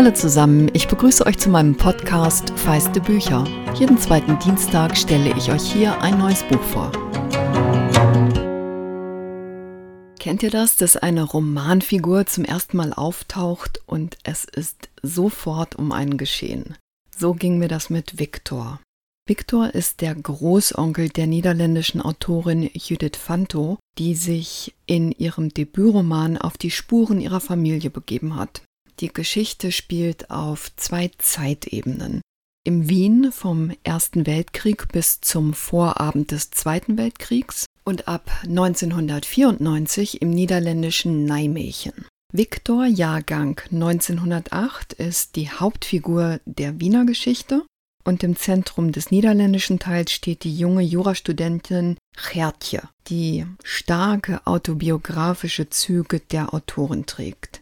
Hallo zusammen, ich begrüße euch zu meinem Podcast Feiste Bücher. Jeden zweiten Dienstag stelle ich euch hier ein neues Buch vor. Kennt ihr das, dass eine Romanfigur zum ersten Mal auftaucht und es ist sofort um einen geschehen? So ging mir das mit Victor. Victor ist der Großonkel der niederländischen Autorin Judith Fanto, die sich in ihrem Debütroman auf die Spuren ihrer Familie begeben hat. Die Geschichte spielt auf zwei Zeitebenen. Im Wien vom Ersten Weltkrieg bis zum Vorabend des Zweiten Weltkriegs und ab 1994 im niederländischen Nijmegen. Viktor Jahrgang 1908 ist die Hauptfigur der Wiener Geschichte und im Zentrum des niederländischen Teils steht die junge Jurastudentin Gertje, die starke autobiografische Züge der Autorin trägt.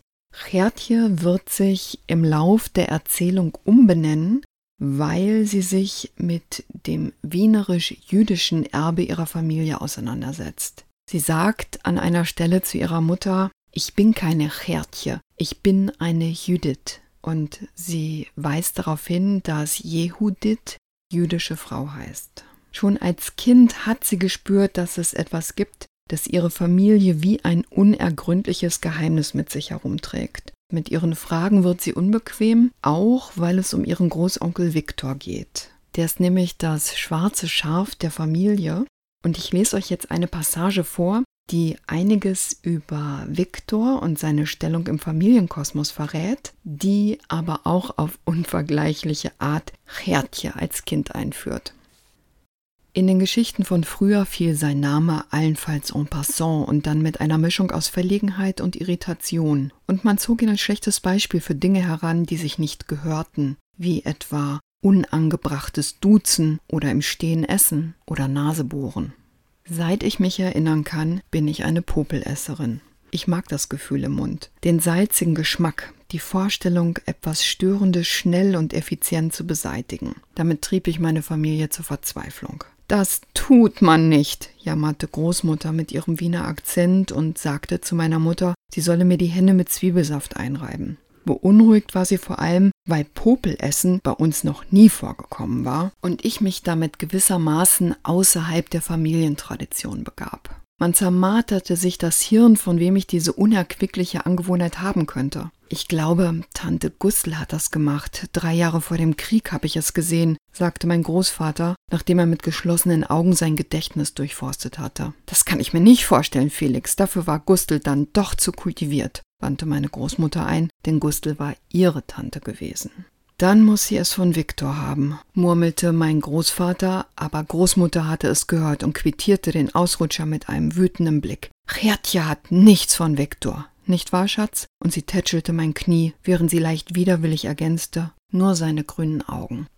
Gertje wird sich im Lauf der Erzählung umbenennen, weil sie sich mit dem wienerisch-jüdischen Erbe ihrer Familie auseinandersetzt. Sie sagt an einer Stelle zu ihrer Mutter, ich bin keine Gertje, ich bin eine Judith und sie weist darauf hin, dass Jehudit jüdische Frau heißt. Schon als Kind hat sie gespürt, dass es etwas gibt, das ihre Familie wie ein unergründliches Geheimnis mit sich herumträgt. Mit ihren Fragen wird sie unbequem, auch weil es um ihren Großonkel Viktor geht. Der ist nämlich das schwarze Schaf der Familie. Und ich lese euch jetzt eine Passage vor, die einiges über Viktor und seine Stellung im Familienkosmos verrät, die aber auch auf unvergleichliche Art Gertje als Kind einführt. In den Geschichten von früher fiel sein Name allenfalls en passant und dann mit einer Mischung aus Verlegenheit und Irritation, und man zog ihn als schlechtes Beispiel für Dinge heran, die sich nicht gehörten, wie etwa unangebrachtes Duzen oder im Stehen essen oder Nasebohren. Seit ich mich erinnern kann, bin ich eine Popelesserin. Ich mag das Gefühl im Mund, den salzigen Geschmack, die Vorstellung, etwas Störendes schnell und effizient zu beseitigen. Damit trieb ich meine Familie zur Verzweiflung. Das tut man nicht, jammerte Großmutter mit ihrem Wiener Akzent und sagte zu meiner Mutter, sie solle mir die Hände mit Zwiebelsaft einreiben. Beunruhigt war sie vor allem, weil Popelessen bei uns noch nie vorgekommen war und ich mich damit gewissermaßen außerhalb der Familientradition begab. Man zermarterte sich das Hirn, von wem ich diese unerquickliche Angewohnheit haben könnte. Ich glaube, Tante Gustl hat das gemacht. Drei Jahre vor dem Krieg habe ich es gesehen, sagte mein Großvater, nachdem er mit geschlossenen Augen sein Gedächtnis durchforstet hatte. Das kann ich mir nicht vorstellen, Felix. Dafür war Gustl dann doch zu kultiviert wandte meine Großmutter ein, denn Gustl war ihre Tante gewesen. Dann muss sie es von Viktor haben, murmelte mein Großvater, aber Großmutter hatte es gehört und quittierte den Ausrutscher mit einem wütenden Blick. Gertje hat nichts von Viktor, nicht wahr, Schatz? Und sie tätschelte mein Knie, während sie leicht widerwillig ergänzte, nur seine grünen Augen.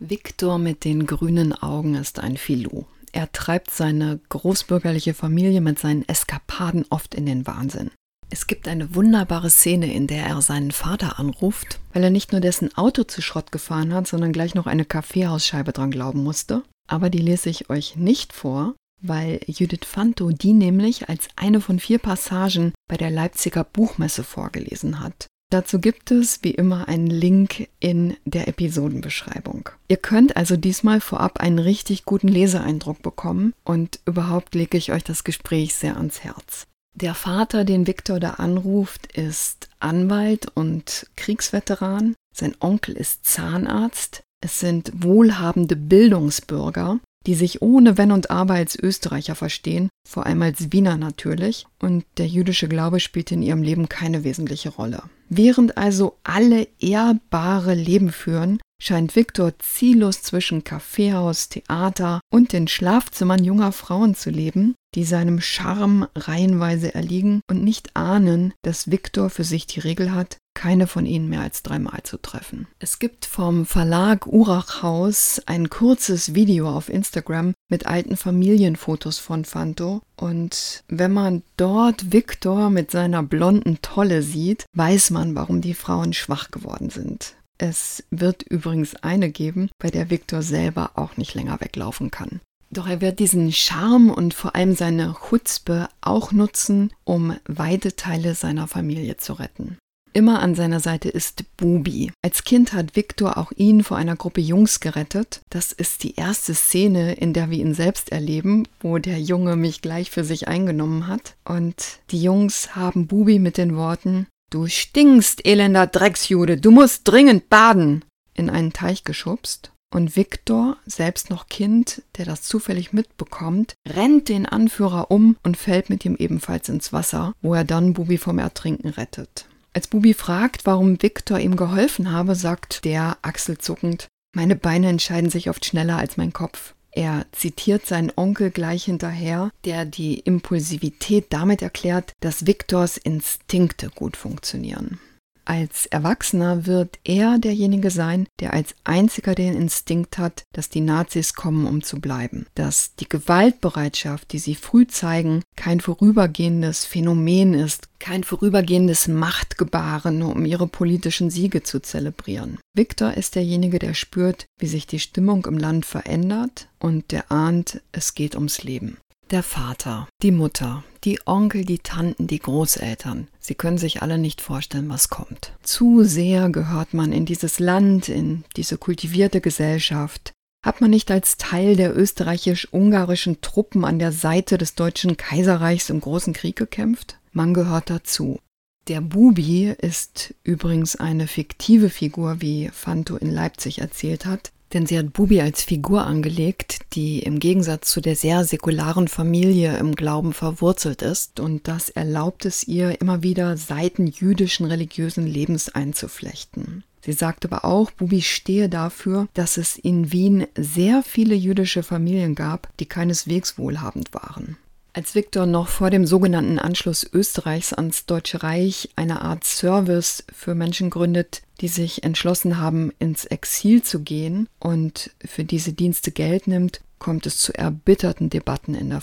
Viktor mit den grünen Augen ist ein Filou. Er treibt seine großbürgerliche Familie mit seinen Eskapaden oft in den Wahnsinn. Es gibt eine wunderbare Szene, in der er seinen Vater anruft, weil er nicht nur dessen Auto zu Schrott gefahren hat, sondern gleich noch eine Kaffeehausscheibe dran glauben musste. Aber die lese ich euch nicht vor, weil Judith Fanto die nämlich als eine von vier Passagen bei der Leipziger Buchmesse vorgelesen hat. Dazu gibt es wie immer einen Link in der Episodenbeschreibung. Ihr könnt also diesmal vorab einen richtig guten Leseeindruck bekommen und überhaupt lege ich euch das Gespräch sehr ans Herz. Der Vater, den Viktor da anruft, ist Anwalt und Kriegsveteran. Sein Onkel ist Zahnarzt. Es sind wohlhabende Bildungsbürger, die sich ohne Wenn und Aber als Österreicher verstehen, vor allem als Wiener natürlich, und der jüdische Glaube spielt in ihrem Leben keine wesentliche Rolle. Während also alle ehrbare Leben führen, scheint Viktor ziellos zwischen Kaffeehaus, Theater und den Schlafzimmern junger Frauen zu leben, die seinem Charme reihenweise erliegen und nicht ahnen, dass Viktor für sich die Regel hat, keine von ihnen mehr als dreimal zu treffen. Es gibt vom Verlag Urachhaus ein kurzes Video auf Instagram mit alten Familienfotos von Fanto und wenn man dort Viktor mit seiner blonden Tolle sieht, weiß man, warum die Frauen schwach geworden sind. Es wird übrigens eine geben, bei der Viktor selber auch nicht länger weglaufen kann. Doch er wird diesen Charme und vor allem seine Chutzpe auch nutzen, um weite Teile seiner Familie zu retten. Immer an seiner Seite ist Bubi. Als Kind hat Viktor auch ihn vor einer Gruppe Jungs gerettet. Das ist die erste Szene, in der wir ihn selbst erleben, wo der Junge mich gleich für sich eingenommen hat. Und die Jungs haben Bubi mit den Worten Du stinkst, elender Drecksjude, du musst dringend baden, in einen Teich geschubst. Und Viktor, selbst noch Kind, der das zufällig mitbekommt, rennt den Anführer um und fällt mit ihm ebenfalls ins Wasser, wo er dann Bubi vom Ertrinken rettet. Als Bubi fragt, warum Viktor ihm geholfen habe, sagt der achselzuckend, meine Beine entscheiden sich oft schneller als mein Kopf. Er zitiert seinen Onkel gleich hinterher, der die Impulsivität damit erklärt, dass Viktors Instinkte gut funktionieren. Als Erwachsener wird er derjenige sein, der als einziger den Instinkt hat, dass die Nazis kommen, um zu bleiben. Dass die Gewaltbereitschaft, die sie früh zeigen, kein vorübergehendes Phänomen ist, kein vorübergehendes Machtgebaren, um ihre politischen Siege zu zelebrieren. Viktor ist derjenige, der spürt, wie sich die Stimmung im Land verändert und der ahnt, es geht ums Leben. Der Vater, die Mutter, die Onkel, die Tanten, die Großeltern. Sie können sich alle nicht vorstellen, was kommt. Zu sehr gehört man in dieses Land, in diese kultivierte Gesellschaft. Hat man nicht als Teil der österreichisch-ungarischen Truppen an der Seite des Deutschen Kaiserreichs im Großen Krieg gekämpft? Man gehört dazu. Der Bubi ist übrigens eine fiktive Figur, wie Fanto in Leipzig erzählt hat. Denn sie hat Bubi als Figur angelegt, die im Gegensatz zu der sehr säkularen Familie im Glauben verwurzelt ist und das erlaubt es ihr immer wieder Seiten jüdischen religiösen Lebens einzuflechten. Sie sagt aber auch, Bubi stehe dafür, dass es in Wien sehr viele jüdische Familien gab, die keineswegs wohlhabend waren. Als Viktor noch vor dem sogenannten Anschluss Österreichs ans Deutsche Reich eine Art Service für Menschen gründet, die sich entschlossen haben, ins Exil zu gehen und für diese Dienste Geld nimmt, kommt es zu erbitterten Debatten in der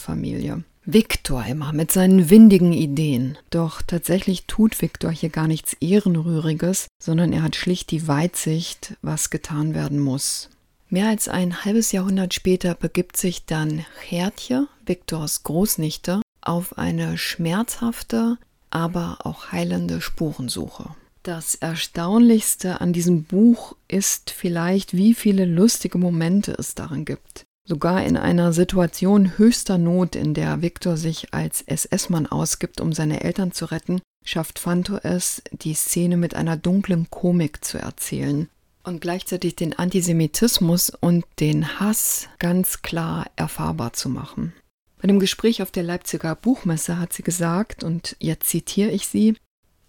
Viktor Viktor mit seinen windigen Ideen. Doch tatsächlich tut Viktor hier gar nichts Ehrenrühriges, sondern er hat schlicht die Weitsicht, was getan werden muss. Mehr als ein halbes Jahrhundert später begibt sich dann Gertje, Viktors Großnichte, auf eine schmerzhafte, aber auch heilende Spurensuche. Das Erstaunlichste an diesem Buch ist vielleicht, wie viele lustige Momente es darin gibt. Sogar in einer Situation höchster Not, in der Viktor sich als SS-Mann ausgibt, um seine Eltern zu retten, schafft Fanto es, die Szene mit einer dunklen Komik zu erzählen, und gleichzeitig den Antisemitismus und den Hass ganz klar erfahrbar zu machen. Bei dem Gespräch auf der Leipziger Buchmesse hat sie gesagt, und jetzt zitiere ich sie,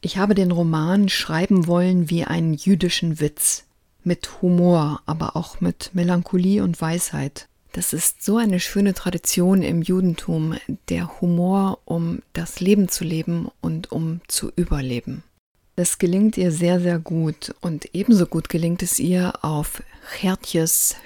ich habe den Roman schreiben wollen wie einen jüdischen Witz, mit Humor, aber auch mit Melancholie und Weisheit. Das ist so eine schöne Tradition im Judentum, der Humor, um das Leben zu leben und um zu überleben. Das gelingt ihr sehr, sehr gut und ebenso gut gelingt es ihr, auf Gertjes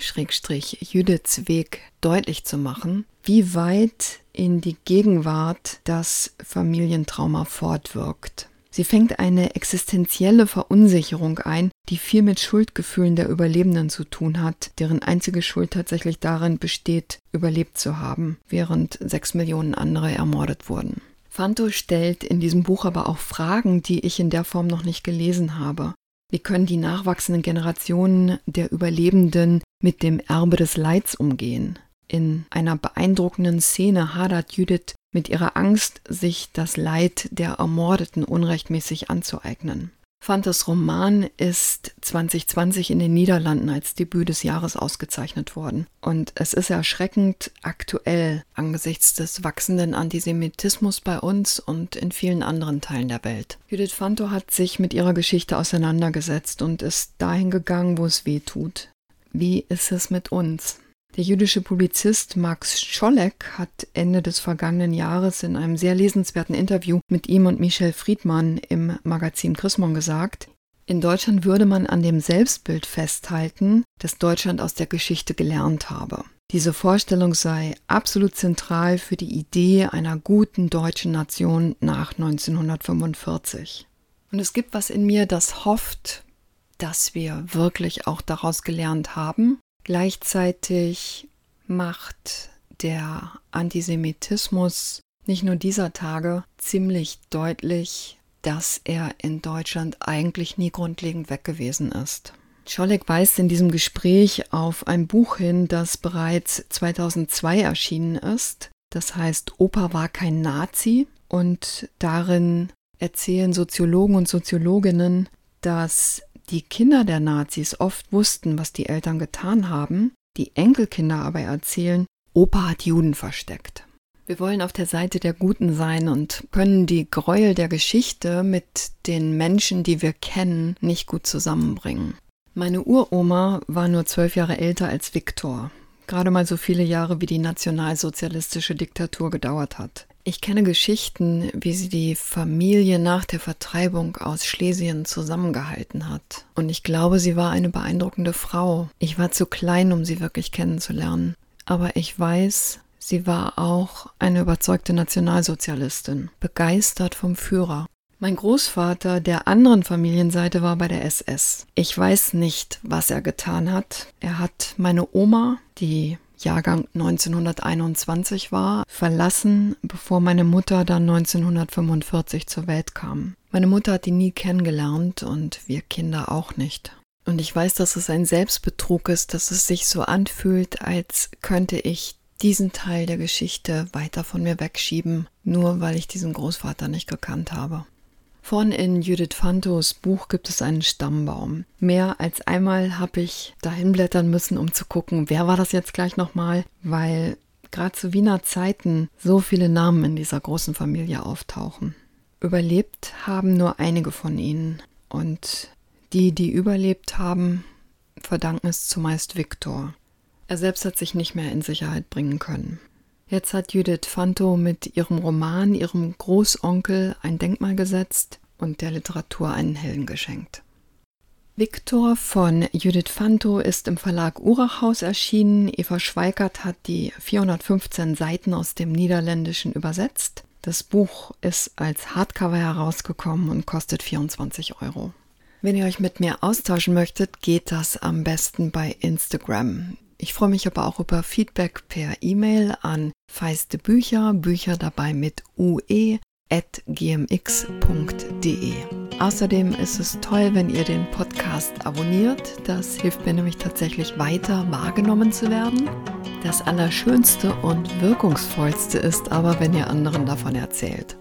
Judiths Weg deutlich zu machen, wie weit in die Gegenwart das Familientrauma fortwirkt. Sie fängt eine existenzielle Verunsicherung ein, die viel mit Schuldgefühlen der Überlebenden zu tun hat, deren einzige Schuld tatsächlich darin besteht, überlebt zu haben, während sechs Millionen andere ermordet wurden. Fanto stellt in diesem Buch aber auch Fragen, die ich in der Form noch nicht gelesen habe. Wie können die nachwachsenden Generationen der Überlebenden mit dem Erbe des Leids umgehen? In einer beeindruckenden Szene hadert Judith mit ihrer Angst, sich das Leid der Ermordeten unrechtmäßig anzueignen. Fantes Roman ist 2020 in den Niederlanden als Debüt des Jahres ausgezeichnet worden. Und es ist erschreckend aktuell angesichts des wachsenden Antisemitismus bei uns und in vielen anderen Teilen der Welt. Judith Fanto hat sich mit ihrer Geschichte auseinandergesetzt und ist dahin gegangen, wo es weh tut. Wie ist es mit uns? Der jüdische Publizist Max Scholleck hat Ende des vergangenen Jahres in einem sehr lesenswerten Interview mit ihm und Michel Friedmann im Magazin Chrismon gesagt, in Deutschland würde man an dem Selbstbild festhalten, dass Deutschland aus der Geschichte gelernt habe. Diese Vorstellung sei absolut zentral für die Idee einer guten deutschen Nation nach 1945. Und es gibt was in mir, das hofft, dass wir wirklich auch daraus gelernt haben Gleichzeitig macht der Antisemitismus nicht nur dieser Tage ziemlich deutlich, dass er in Deutschland eigentlich nie grundlegend weg gewesen ist. Scholleck weist in diesem Gespräch auf ein Buch hin, das bereits 2002 erschienen ist. Das heißt, Opa war kein Nazi. Und darin erzählen Soziologen und Soziologinnen, dass die Kinder der Nazis oft wussten, was die Eltern getan haben, die Enkelkinder aber erzählen, Opa hat Juden versteckt. Wir wollen auf der Seite der Guten sein und können die Gräuel der Geschichte mit den Menschen, die wir kennen, nicht gut zusammenbringen. Meine Uroma war nur zwölf Jahre älter als Viktor, gerade mal so viele Jahre wie die nationalsozialistische Diktatur gedauert hat. Ich kenne Geschichten, wie sie die Familie nach der Vertreibung aus Schlesien zusammengehalten hat. Und ich glaube, sie war eine beeindruckende Frau. Ich war zu klein, um sie wirklich kennenzulernen. Aber ich weiß, sie war auch eine überzeugte Nationalsozialistin, begeistert vom Führer. Mein Großvater der anderen Familienseite war bei der SS. Ich weiß nicht, was er getan hat. Er hat meine Oma, die Jahrgang 1921 war, verlassen, bevor meine Mutter dann 1945 zur Welt kam. Meine Mutter hat ihn nie kennengelernt und wir Kinder auch nicht. Und ich weiß, dass es ein Selbstbetrug ist, dass es sich so anfühlt, als könnte ich diesen Teil der Geschichte weiter von mir wegschieben, nur weil ich diesen Großvater nicht gekannt habe. Vorn in Judith Fantos Buch gibt es einen Stammbaum. Mehr als einmal habe ich dahin blättern müssen, um zu gucken, wer war das jetzt gleich nochmal, weil gerade zu Wiener Zeiten so viele Namen in dieser großen Familie auftauchen. Überlebt haben nur einige von ihnen und die, die überlebt haben, verdanken es zumeist Viktor. Er selbst hat sich nicht mehr in Sicherheit bringen können. Jetzt hat Judith Fanto mit ihrem Roman ihrem Großonkel ein Denkmal gesetzt und der Literatur einen Helden geschenkt. Viktor von Judith Fanto ist im Verlag Urachhaus erschienen. Eva Schweikert hat die 415 Seiten aus dem Niederländischen übersetzt. Das Buch ist als Hardcover herausgekommen und kostet 24 Euro. Wenn ihr euch mit mir austauschen möchtet, geht das am besten bei Instagram. Ich freue mich aber auch über Feedback per E-Mail an feiste Bücher, Bücher dabei mit ue gmx.de. Außerdem ist es toll, wenn ihr den Podcast abonniert. Das hilft mir nämlich tatsächlich weiter wahrgenommen zu werden. Das Allerschönste und Wirkungsvollste ist aber, wenn ihr anderen davon erzählt.